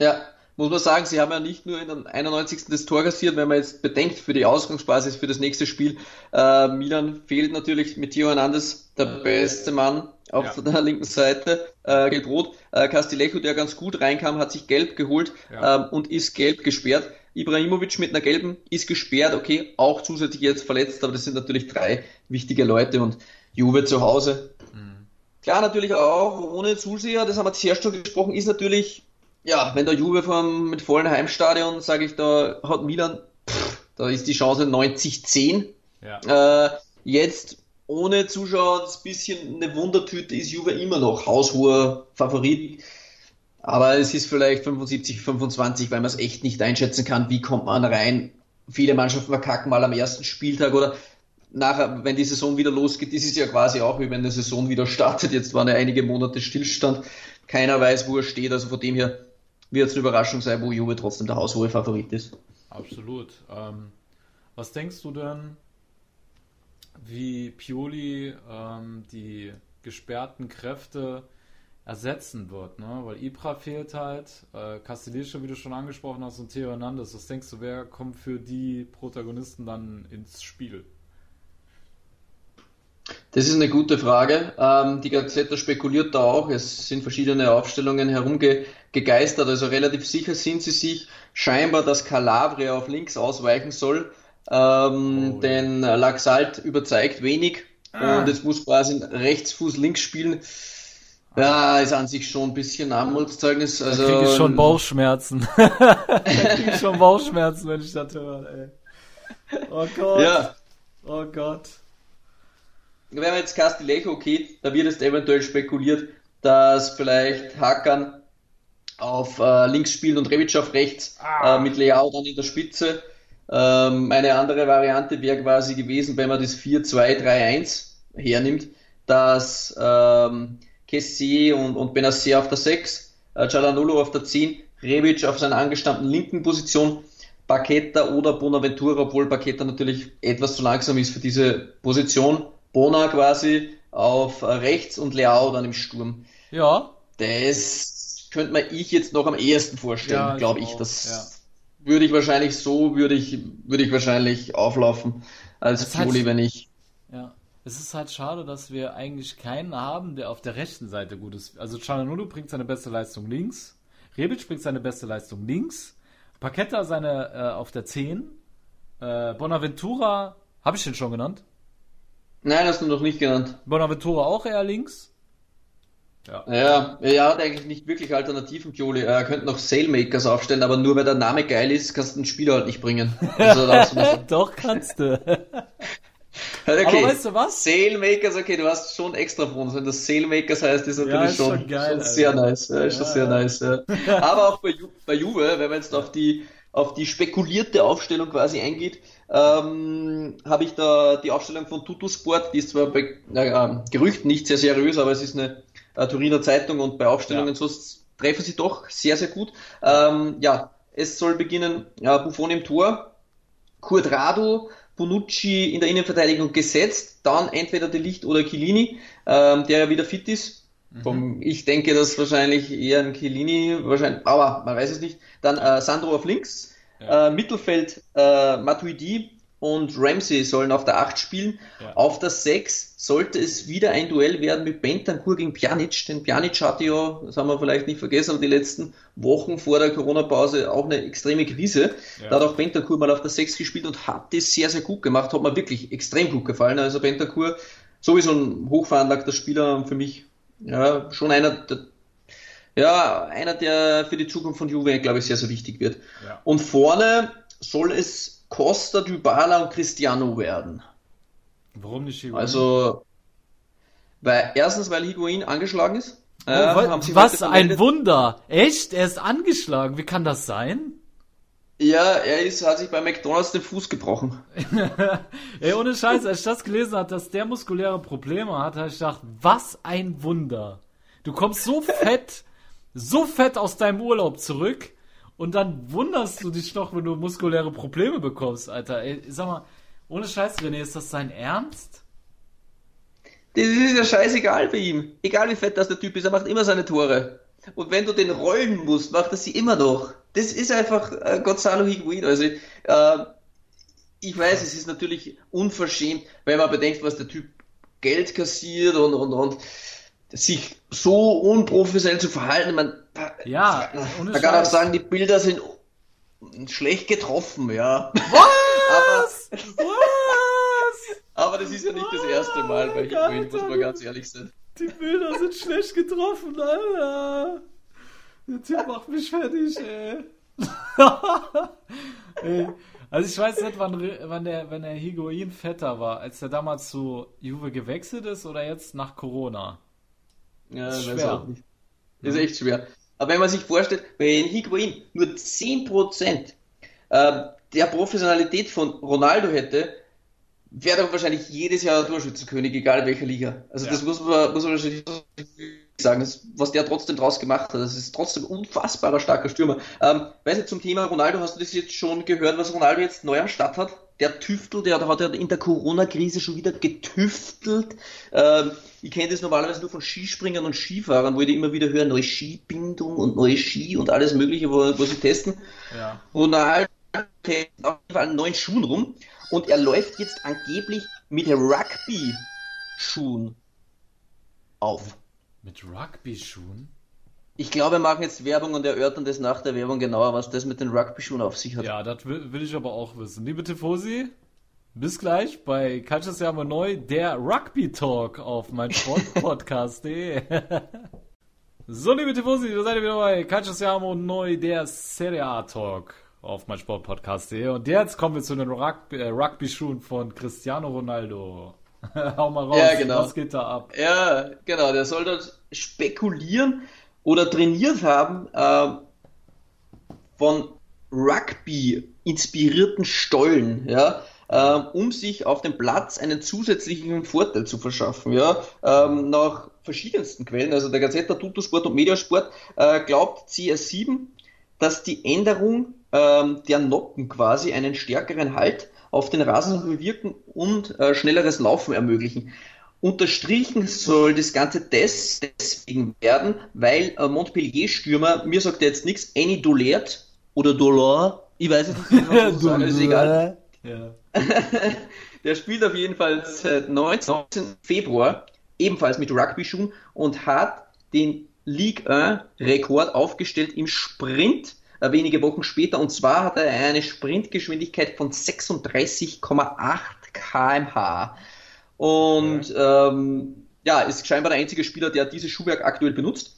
Ja, muss man sagen, sie haben ja nicht nur in der 91. das Tor kassiert, wenn man jetzt bedenkt für die Ausgangsbasis für das nächste Spiel. Äh, Milan fehlt natürlich mit Theo Hernandez, der beste Mann auf ja. der linken Seite, äh, gelb-rot. Äh, Castillejo, der ganz gut reinkam, hat sich gelb geholt ja. ähm, und ist gelb gesperrt. Ibrahimovic mit einer gelben ist gesperrt, okay, auch zusätzlich jetzt verletzt, aber das sind natürlich drei wichtige Leute und Juve zu Hause. Klar, natürlich auch ohne Zuseher, das haben wir zuerst schon gesprochen, ist natürlich, ja, wenn der Juve vom, mit vollen Heimstadion, sage ich, da hat Milan, pff, da ist die Chance 90-10. Ja. Äh, jetzt ohne Zuschauer ein bisschen eine Wundertüte ist Juve immer noch haushoher Favorit. Aber es ist vielleicht 75, 25, weil man es echt nicht einschätzen kann, wie kommt man rein. Viele Mannschaften verkacken mal am ersten Spieltag oder nachher, wenn die Saison wieder losgeht, ist es ja quasi auch wie wenn eine Saison wieder startet. Jetzt waren ja einige Monate Stillstand. Keiner weiß, wo er steht. Also von dem her wird es eine Überraschung sein, wo Juve trotzdem der haushohe Favorit ist. Absolut. Ähm, was denkst du denn, wie Pioli ähm, die gesperrten Kräfte ersetzen wird, ne? Weil Ibra fehlt halt, äh, Castellische, wie du schon angesprochen hast, und Theo Hernandez. Was denkst du, wer kommt für die Protagonisten dann ins Spiel? Das ist eine gute Frage. Ähm, die Gazette spekuliert da auch. Es sind verschiedene Aufstellungen herumgegeistert. Also relativ sicher sind sie sich scheinbar, dass Calabria auf links ausweichen soll. Ähm, oh, denn ja. Laxalt überzeugt wenig ah. und jetzt muss quasi Rechtsfuß links spielen. Ja, ist an sich schon ein bisschen Armutszeugnis. Also, da kriege ich schon Bauchschmerzen. [LAUGHS] da ich schon Bauchschmerzen, wenn ich das höre, ey. Oh Gott. Ja. Oh Gott. Wenn man jetzt Castilejo geht, da wird es eventuell spekuliert, dass vielleicht Hakan auf äh, links spielt und Revic auf rechts, ah. äh, mit Leao dann in der Spitze. Ähm, eine andere Variante wäre quasi gewesen, wenn man das 4-2-3-1 hernimmt, dass ähm, Kessie und, und Benacer auf der 6, äh, Cialanolo auf der 10, Rebic auf seiner angestammten linken Position, Paqueta oder Bonaventura, obwohl Paqueta natürlich etwas zu langsam ist für diese Position. Bona quasi auf rechts und Leao dann im Sturm. Ja. Das könnte man ich jetzt noch am ehesten vorstellen, ja, glaube ich. Das ja würde ich wahrscheinlich so, würde ich, würde ich wahrscheinlich auflaufen als halt, wenn ich. Ja. Es ist halt schade, dass wir eigentlich keinen haben, der auf der rechten Seite gut ist. Also Cialanolo bringt seine beste Leistung links, Rebic bringt seine beste Leistung links, Paqueta seine äh, auf der 10, äh, Bonaventura, habe ich den schon genannt? Nein, hast du noch nicht genannt. Bonaventura auch eher links. Ja. ja, er hat eigentlich nicht wirklich Alternativen, Pioli. Er könnte noch Sailmakers aufstellen, aber nur weil der Name geil ist, kannst du den Spieler halt nicht bringen. Also, [LAUGHS] Doch, kannst du. [LAUGHS] okay. Aber weißt du was? Sailmakers, okay, du hast schon extra von Wenn das Sailmakers heißt, ist natürlich ja, ist schon, schon, geil, schon sehr nice. Ja, ist ja, schon sehr nice, ja. [LAUGHS] Aber auch bei, Ju bei Juve, wenn man jetzt auf die, auf die spekulierte Aufstellung quasi eingeht, ähm, habe ich da die Aufstellung von Tutusport, die ist zwar bei äh, Gerüchten nicht sehr seriös, aber es ist eine äh, Turiner Zeitung und bei Aufstellungen ja. so treffen sie doch sehr, sehr gut. Ähm, ja, es soll beginnen ja, Buffon im Tor, Curdrado, Bonucci in der Innenverteidigung gesetzt, dann entweder De Licht oder Chiellini, ähm, der ja wieder fit ist. Mhm. Ich denke, dass wahrscheinlich eher ein Chiellini, wahrscheinlich, aber man weiß es nicht. Dann äh, Sandro auf links, ja. äh, Mittelfeld äh, Matuidi, und Ramsey sollen auf der 8 spielen. Ja. Auf der 6 sollte es wieder ein Duell werden mit Bentancur gegen Pjanic, denn Pjanic hatte ja, das haben wir vielleicht nicht vergessen, die letzten Wochen vor der Corona-Pause auch eine extreme Krise. Ja. Da hat auch Bentancur mal auf der 6 gespielt und hat das sehr, sehr gut gemacht, hat mir wirklich extrem gut gefallen. Also Bentancur sowieso ein hochveranlagter Spieler für mich, ja, schon einer der ja, einer, der für die Zukunft von Juve, glaube ich, sehr, sehr wichtig wird. Ja. Und vorne soll es Costa, Dybala und Cristiano werden. Warum nicht Higuain? Also, weil, erstens, weil Higuain angeschlagen ist. Oh, äh, was ein Wunder! Echt? Er ist angeschlagen. Wie kann das sein? Ja, er ist, hat sich bei McDonalds den Fuß gebrochen. [LAUGHS] Ey, ohne Scheiß, als ich das gelesen habe, dass der muskuläre Probleme hat, habe ich gedacht, was ein Wunder. Du kommst so [LAUGHS] fett, so fett aus deinem Urlaub zurück und dann wunderst du dich noch, wenn du muskuläre Probleme bekommst, Alter. Ey, sag mal, ohne Scheiß, René, ist das sein Ernst? Das ist ja scheißegal bei ihm. Egal wie fett das der Typ ist, er macht immer seine Tore. Und wenn du den rollen musst, macht er sie immer noch. Das ist einfach äh, Gonzalo Higuain. Also, äh, ich weiß, es ist natürlich unverschämt, wenn man bedenkt, was der Typ Geld kassiert und, und, und sich so unprofessionell zu verhalten. Man, ja, man kann auch sagen, die Bilder sind schlecht getroffen, ja. Was? [LAUGHS] Was? Aber das ist ja nicht das erste Mal bei Higuain, muss man ganz ehrlich sein. Die Bilder sind schlecht getroffen, Alter. Der Typ macht mich fertig, ey. [LAUGHS] ey. Also ich weiß nicht, wann, wann der, wenn der Higuain fetter war, als der damals zu Juve gewechselt ist oder jetzt nach Corona. Ja, das ist schwer. Das ist echt schwer. Aber wenn man sich vorstellt, wenn Higuain nur 10% äh, der Professionalität von Ronaldo hätte, wäre doch wahrscheinlich jedes Jahr Torschützenkönig, egal welcher Liga. Also ja. das muss man, muss man wahrscheinlich sagen, das, was der trotzdem draus gemacht hat. Das ist trotzdem unfassbarer starker Stürmer. Ähm, weißt du, zum Thema Ronaldo, hast du das jetzt schon gehört, was Ronaldo jetzt neu am Start hat? Der tüftelt, der hat ja in der Corona-Krise schon wieder getüftelt. Ähm, ich kenne das normalerweise nur von Skispringern und Skifahrern, wo ich immer wieder höre, neue Skibindung und neue Ski und alles mögliche, wo, wo sie testen. Ja. Ronaldo testet auf jeden Fall neuen Schuhen rum und er läuft jetzt angeblich mit Rugby-Schuhen auf. Mit Rugby-Schuhen? Ich glaube, wir machen jetzt Werbung und erörtern das nach der Werbung genauer, was das mit den Rugby-Schuhen auf sich hat. Ja, das will, will, ich aber auch wissen. Liebe Tifosi, bis gleich bei Cultures Jahre neu, der Rugby Talk auf mein Sportpodcast.de. [LAUGHS] so, liebe Tifosi, da seid ihr wieder bei Cultures Jahre neu, der Serie A Talk auf mein Sportpodcast.de. Und jetzt kommen wir zu den äh, Rugby-Schuhen von Cristiano Ronaldo. [LAUGHS] Hau mal raus, ja, genau. was geht da ab? Ja, genau, der soll dort spekulieren oder trainiert haben äh, von Rugby inspirierten Stollen, ja, äh, um sich auf dem Platz einen zusätzlichen Vorteil zu verschaffen, ja, ähm, nach verschiedensten Quellen, also der Gazetta, Tutosport und Mediasport, äh, glaubt CS7, dass die Änderung ähm, der Noppen quasi einen stärkeren Halt auf den Rasen bewirken und äh, schnelleres Laufen ermöglichen. Unterstrichen soll das Ganze des, deswegen werden, weil äh, Montpellier-Stürmer, mir sagt er jetzt nichts, Annie Dolert oder Dolor, ich weiß es nicht, [LAUGHS] was sagen, ist egal. Ja. [LAUGHS] Der spielt auf jeden Fall seit 19. Februar ebenfalls mit Rugby-Schuhen und hat den League 1 Rekord aufgestellt im Sprint wenige Wochen später. Und zwar hat er eine Sprintgeschwindigkeit von 36,8 kmh. Und ähm, ja, ist scheinbar der einzige Spieler, der dieses Schuhwerk aktuell benutzt.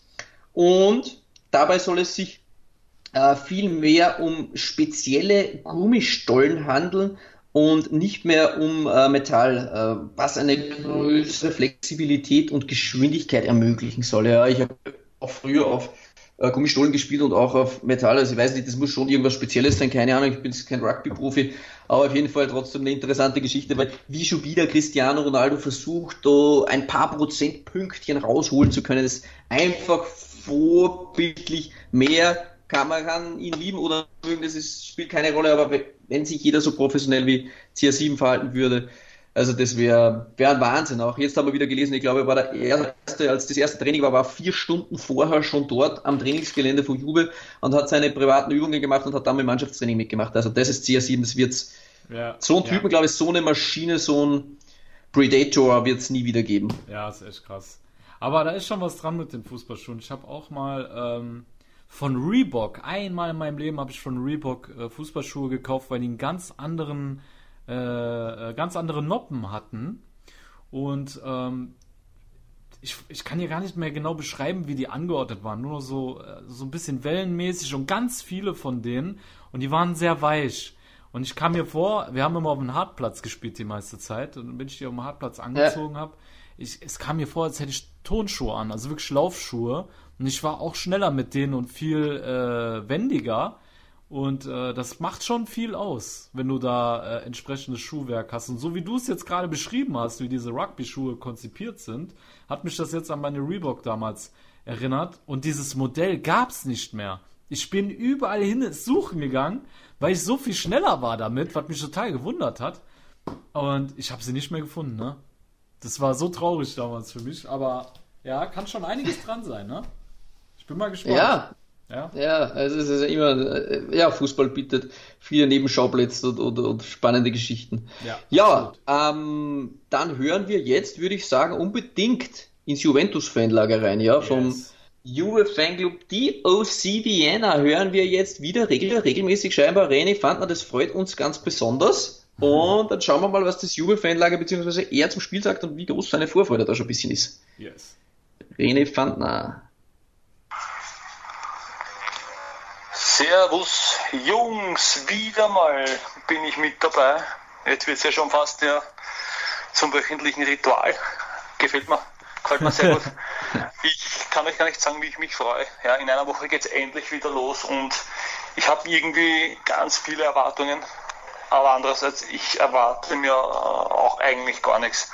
Und dabei soll es sich äh, viel mehr um spezielle Gummistollen handeln und nicht mehr um äh, Metall, äh, was eine größere Flexibilität und Geschwindigkeit ermöglichen soll. Ja, ich habe auch früher auf äh, Gummistollen gespielt und auch auf Metall. Also ich weiß nicht, das muss schon irgendwas Spezielles sein, keine Ahnung, ich bin kein Rugby-Profi, aber auf jeden Fall trotzdem eine interessante Geschichte, weil wie schon wieder Cristiano Ronaldo versucht, da ein paar Prozentpünktchen rausholen zu können, ist einfach vorbildlich mehr kann man kann ihn lieben oder mögen, das ist, spielt keine Rolle, aber wenn sich jeder so professionell wie CR7 verhalten würde, also das wäre wär ein Wahnsinn auch. Jetzt haben wir wieder gelesen, ich glaube, war der erste, als das erste Training war, war vier Stunden vorher schon dort am Trainingsgelände von Jubel und hat seine privaten Übungen gemacht und hat dann mit Mannschaftstraining mitgemacht. Also das ist CR7, das wird's. Ja, so ein Typen, ja. glaube ich, so eine Maschine, so ein Predator wird es nie wieder geben. Ja, ist echt krass. Aber da ist schon was dran mit den Fußballschuhen. Ich habe auch mal ähm, von Reebok, einmal in meinem Leben habe ich von Reebok äh, Fußballschuhe gekauft, weil die einen ganz anderen äh, äh, ganz andere Noppen hatten. Und ähm, ich, ich kann hier gar nicht mehr genau beschreiben, wie die angeordnet waren. Nur so, äh, so ein bisschen wellenmäßig und ganz viele von denen. Und die waren sehr weich. Und ich kam mir vor, wir haben immer auf dem Hartplatz gespielt die meiste Zeit. Und wenn ich die auf dem Hartplatz angezogen ja. habe, es kam mir vor, als hätte ich Tonschuhe an, also wirklich Laufschuhe. Und ich war auch schneller mit denen und viel äh, wendiger. Und äh, das macht schon viel aus, wenn du da äh, entsprechendes Schuhwerk hast. Und so wie du es jetzt gerade beschrieben hast, wie diese Rugby-Schuhe konzipiert sind, hat mich das jetzt an meine Reebok damals erinnert. Und dieses Modell gab es nicht mehr. Ich bin überall hin suchen gegangen, weil ich so viel schneller war damit, was mich total gewundert hat. Und ich habe sie nicht mehr gefunden, ne? Das war so traurig damals für mich, aber ja, kann schon einiges dran sein, ne? Ich bin mal gespannt. Ja, ja, ja also es ist ja immer, äh, ja, Fußball bietet viele Nebenschauplätze und, und, und spannende Geschichten. Ja, ja ähm, dann hören wir jetzt, würde ich sagen, unbedingt ins Juventus-Fanlager rein, ja, yes. vom Juve Fanclub DOC Vienna hören wir jetzt wieder regel, regelmäßig scheinbar. René Fandner, das freut uns ganz besonders. Und dann schauen wir mal, was das Juve-Fanlager bzw. er zum Spiel sagt und wie groß seine Vorfreude da schon ein bisschen ist. Yes. René Fandner. Servus, Jungs, wieder mal bin ich mit dabei. Jetzt wird es ja schon fast ja zum wöchentlichen Ritual. Gefällt mir, gefällt mir sehr [LAUGHS] gut. Ich kann euch gar nicht sagen, wie ich mich freue. Ja, in einer Woche geht es endlich wieder los und ich habe irgendwie ganz viele Erwartungen. Aber andererseits, ich erwarte mir auch eigentlich gar nichts,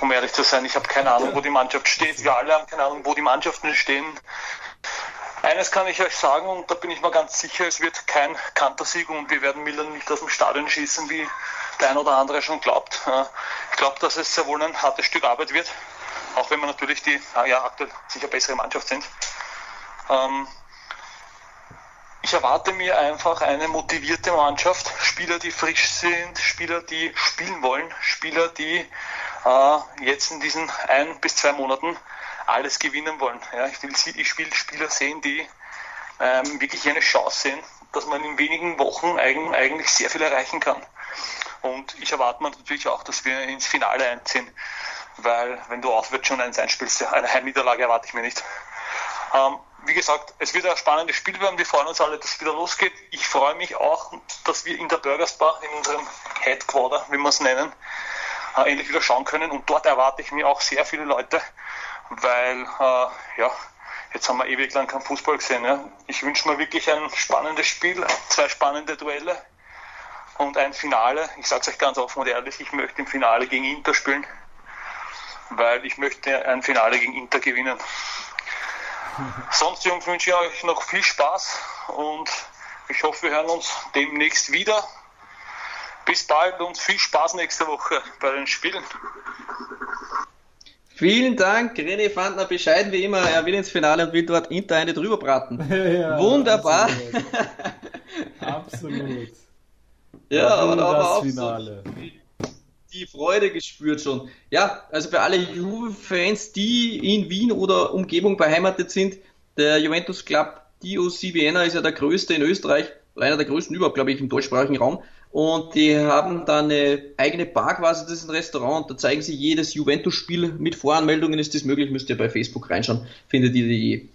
um ehrlich zu sein. Ich habe keine Ahnung, wo die Mannschaft steht. Wir alle haben keine Ahnung, wo die Mannschaften stehen. Eines kann ich euch sagen, und da bin ich mir ganz sicher, es wird kein Kantersieg und wir werden Milan nicht aus dem Stadion schießen, wie der ein oder andere schon glaubt. Ich glaube, dass es sehr wohl ein hartes Stück Arbeit wird, auch wenn wir natürlich die ja, aktuell sicher bessere Mannschaft sind. Ähm, ich erwarte mir einfach eine motivierte Mannschaft, Spieler, die frisch sind, Spieler, die spielen wollen, Spieler, die äh, jetzt in diesen ein bis zwei Monaten alles gewinnen wollen. Ja, ich will, ich will Spieler sehen, die ähm, wirklich eine Chance sehen, dass man in wenigen Wochen eigentlich sehr viel erreichen kann. Und ich erwarte mir natürlich auch, dass wir ins Finale einziehen, weil wenn du auswärts schon eins einspielst, eine Heimniederlage erwarte ich mir nicht. Ähm, wie gesagt, es wird ein spannendes Spiel werden. Wir freuen uns alle, dass es wieder losgeht. Ich freue mich auch, dass wir in der Burgers Bar, in unserem Headquarter, wie wir es nennen, äh, endlich wieder schauen können. Und dort erwarte ich mir auch sehr viele Leute, weil, äh, ja, jetzt haben wir ewig lang keinen Fußball gesehen. Ja. Ich wünsche mir wirklich ein spannendes Spiel, zwei spannende Duelle und ein Finale. Ich sage es euch ganz offen und ehrlich, ich möchte im Finale gegen Inter spielen, weil ich möchte ein Finale gegen Inter gewinnen. Sonst, Jungs, wünsche ich euch noch viel Spaß und ich hoffe, wir hören uns demnächst wieder. Bis bald und viel Spaß nächste Woche bei den Spielen. Vielen Dank, René Fandner, bescheiden wie immer. Er will ins Finale und will dort Inter eine drüber braten. [LAUGHS] ja, Wunderbar. Absolut. absolut. [LAUGHS] Ja, aber da haben wir auch Finale. So die Freude gespürt schon. Ja, also für alle Juve-Fans, die in Wien oder Umgebung beheimatet sind, der Juventus Club DOC Vienna ist ja der größte in Österreich, einer der größten überhaupt, glaube ich, im deutschsprachigen Raum. Und die haben da eine eigene Bar quasi, das ist ein Restaurant, da zeigen sie jedes Juventus-Spiel mit Voranmeldungen, ist das möglich, müsst ihr bei Facebook reinschauen, findet ihr die,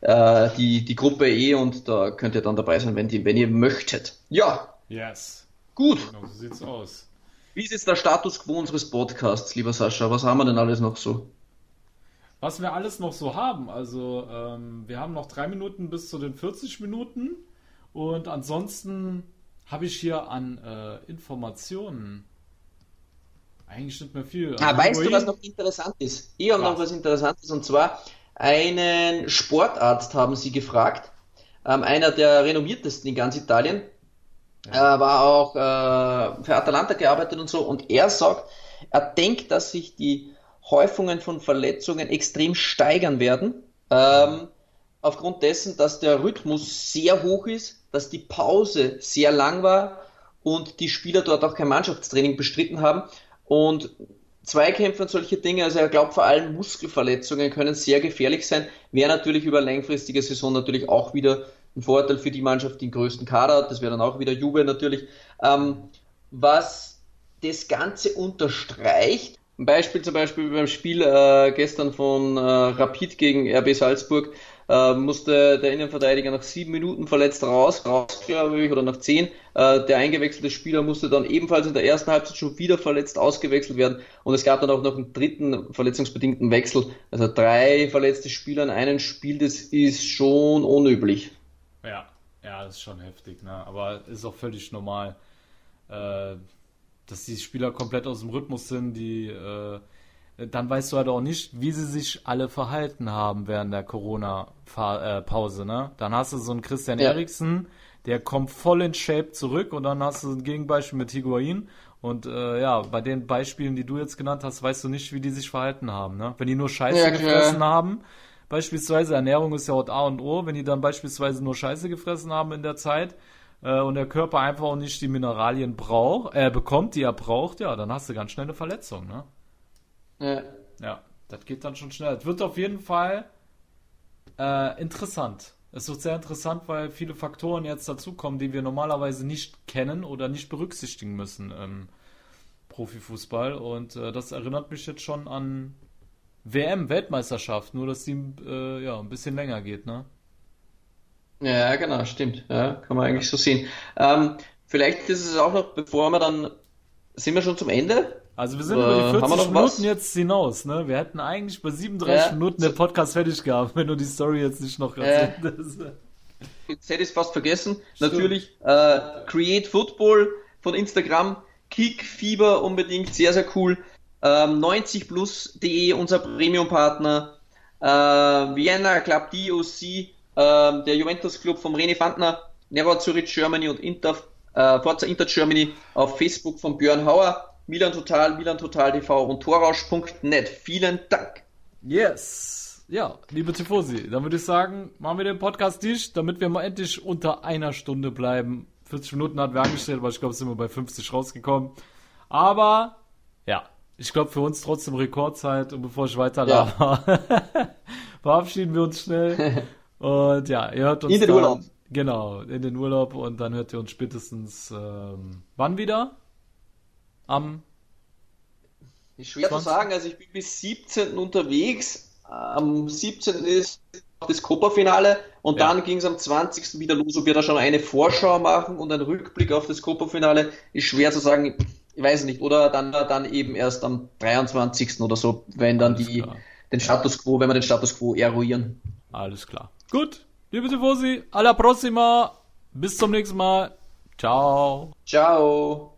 äh, die, die Gruppe eh und da könnt ihr dann dabei sein, wenn, die, wenn ihr möchtet. Ja. Yes. Gut. Genau, so sieht's aus. Wie ist jetzt der Status quo unseres Podcasts, lieber Sascha? Was haben wir denn alles noch so? Was wir alles noch so haben, also ähm, wir haben noch drei Minuten bis zu den 40 Minuten und ansonsten habe ich hier an äh, Informationen? Eigentlich nicht mehr viel. Ah, weißt du, was noch interessant ist? Ich habe noch was? Interessantes und zwar einen Sportarzt haben sie gefragt, ähm, einer der renommiertesten in ganz Italien, ja. äh, war auch äh, für Atalanta gearbeitet und so. Und er sagt, er denkt, dass sich die Häufungen von Verletzungen extrem steigern werden, ähm, aufgrund dessen, dass der Rhythmus sehr hoch ist dass die Pause sehr lang war und die Spieler dort auch kein Mannschaftstraining bestritten haben. Und Zweikämpfe und solche Dinge, also er glaubt vor allem Muskelverletzungen können sehr gefährlich sein, wäre natürlich über langfristige Saison natürlich auch wieder ein Vorteil für die Mannschaft, die den größten Kader hat, das wäre dann auch wieder Juve natürlich. Ähm, was das Ganze unterstreicht, ein Beispiel zum Beispiel beim Spiel äh, gestern von äh, Rapid gegen RB Salzburg, äh, musste der Innenverteidiger nach sieben Minuten verletzt raus, raus glaube ich, oder nach zehn. Äh, der eingewechselte Spieler musste dann ebenfalls in der ersten Halbzeit schon wieder verletzt ausgewechselt werden und es gab dann auch noch einen dritten verletzungsbedingten Wechsel. Also drei verletzte Spieler in einem Spiel, das ist schon unüblich. Ja, ja, das ist schon heftig, ne? aber ist auch völlig normal. Äh, dass die Spieler komplett aus dem Rhythmus sind, die äh, dann weißt du halt auch nicht, wie sie sich alle verhalten haben während der Corona-Pause, ne? Dann hast du so einen Christian ja. Eriksen, der kommt voll in Shape zurück und dann hast du ein Gegenbeispiel mit Higuain und äh, ja, bei den Beispielen, die du jetzt genannt hast, weißt du nicht, wie die sich verhalten haben, ne? Wenn die nur Scheiße ja, gefressen haben, beispielsweise Ernährung ist ja auch A und O, wenn die dann beispielsweise nur Scheiße gefressen haben in der Zeit, äh, und der Körper einfach auch nicht die Mineralien braucht, äh, bekommt, die er braucht, ja, dann hast du ganz schnell eine Verletzung, ne? Ja. Ja, das geht dann schon schnell. Es wird auf jeden Fall äh, interessant. es wird sehr interessant, weil viele Faktoren jetzt dazukommen, die wir normalerweise nicht kennen oder nicht berücksichtigen müssen im Profifußball. Und äh, das erinnert mich jetzt schon an WM-Weltmeisterschaft, nur dass die äh, ja, ein bisschen länger geht, ne? Ja, genau, stimmt. Ja, kann man eigentlich so sehen. Ähm, vielleicht ist es auch noch, bevor wir dann, sind wir schon zum Ende? Also wir sind äh, über die 40 Minuten was? jetzt hinaus, ne? Wir hätten eigentlich bei 37 ja, Minuten den Podcast fertig gehabt, wenn du die Story jetzt nicht noch hättest. Jetzt hätte ich es fast vergessen. Stimmt. Natürlich äh, Create Football von Instagram, Kick Fieber unbedingt, sehr, sehr cool. Ähm, 90plus.de, unser Premium-Partner. Äh, Vienna Club DOC, ähm, der Juventus Club vom René Fandner, Never Zurich Germany und Inter, äh, Forza Inter Germany auf Facebook von Björn Hauer, Milan Total, Milan Total TV und Torrausch.net. Vielen Dank. Yes. Ja, liebe Tifosi, dann würde ich sagen, machen wir den Podcast dicht, damit wir mal endlich unter einer Stunde bleiben. 40 Minuten hatten wir angestellt, aber ich glaube, sind wir bei 50 rausgekommen. Aber, ja, ich glaube für uns trotzdem Rekordzeit und bevor ich weiter ja. [LAUGHS] verabschieden wir uns schnell. [LAUGHS] Und ja, ihr hört uns. In den dann, Urlaub. Genau, in den Urlaub und dann hört ihr uns spätestens ähm, wann wieder? Am. Ist schwer 20? zu sagen, also ich bin bis 17. unterwegs. Am 17. ist das Copa-Finale und ja. dann ging es am 20. wieder los, ob wir da schon eine Vorschau machen und einen Rückblick auf das Copa-Finale. Ist schwer zu sagen, ich weiß nicht. Oder dann, dann eben erst am 23. oder so, wenn dann Alles die, den Status quo, wenn wir den Status quo eruieren. Alles klar. Gut, liebe Tifosi, alla prossima. Bis zum nächsten Mal. Ciao. Ciao.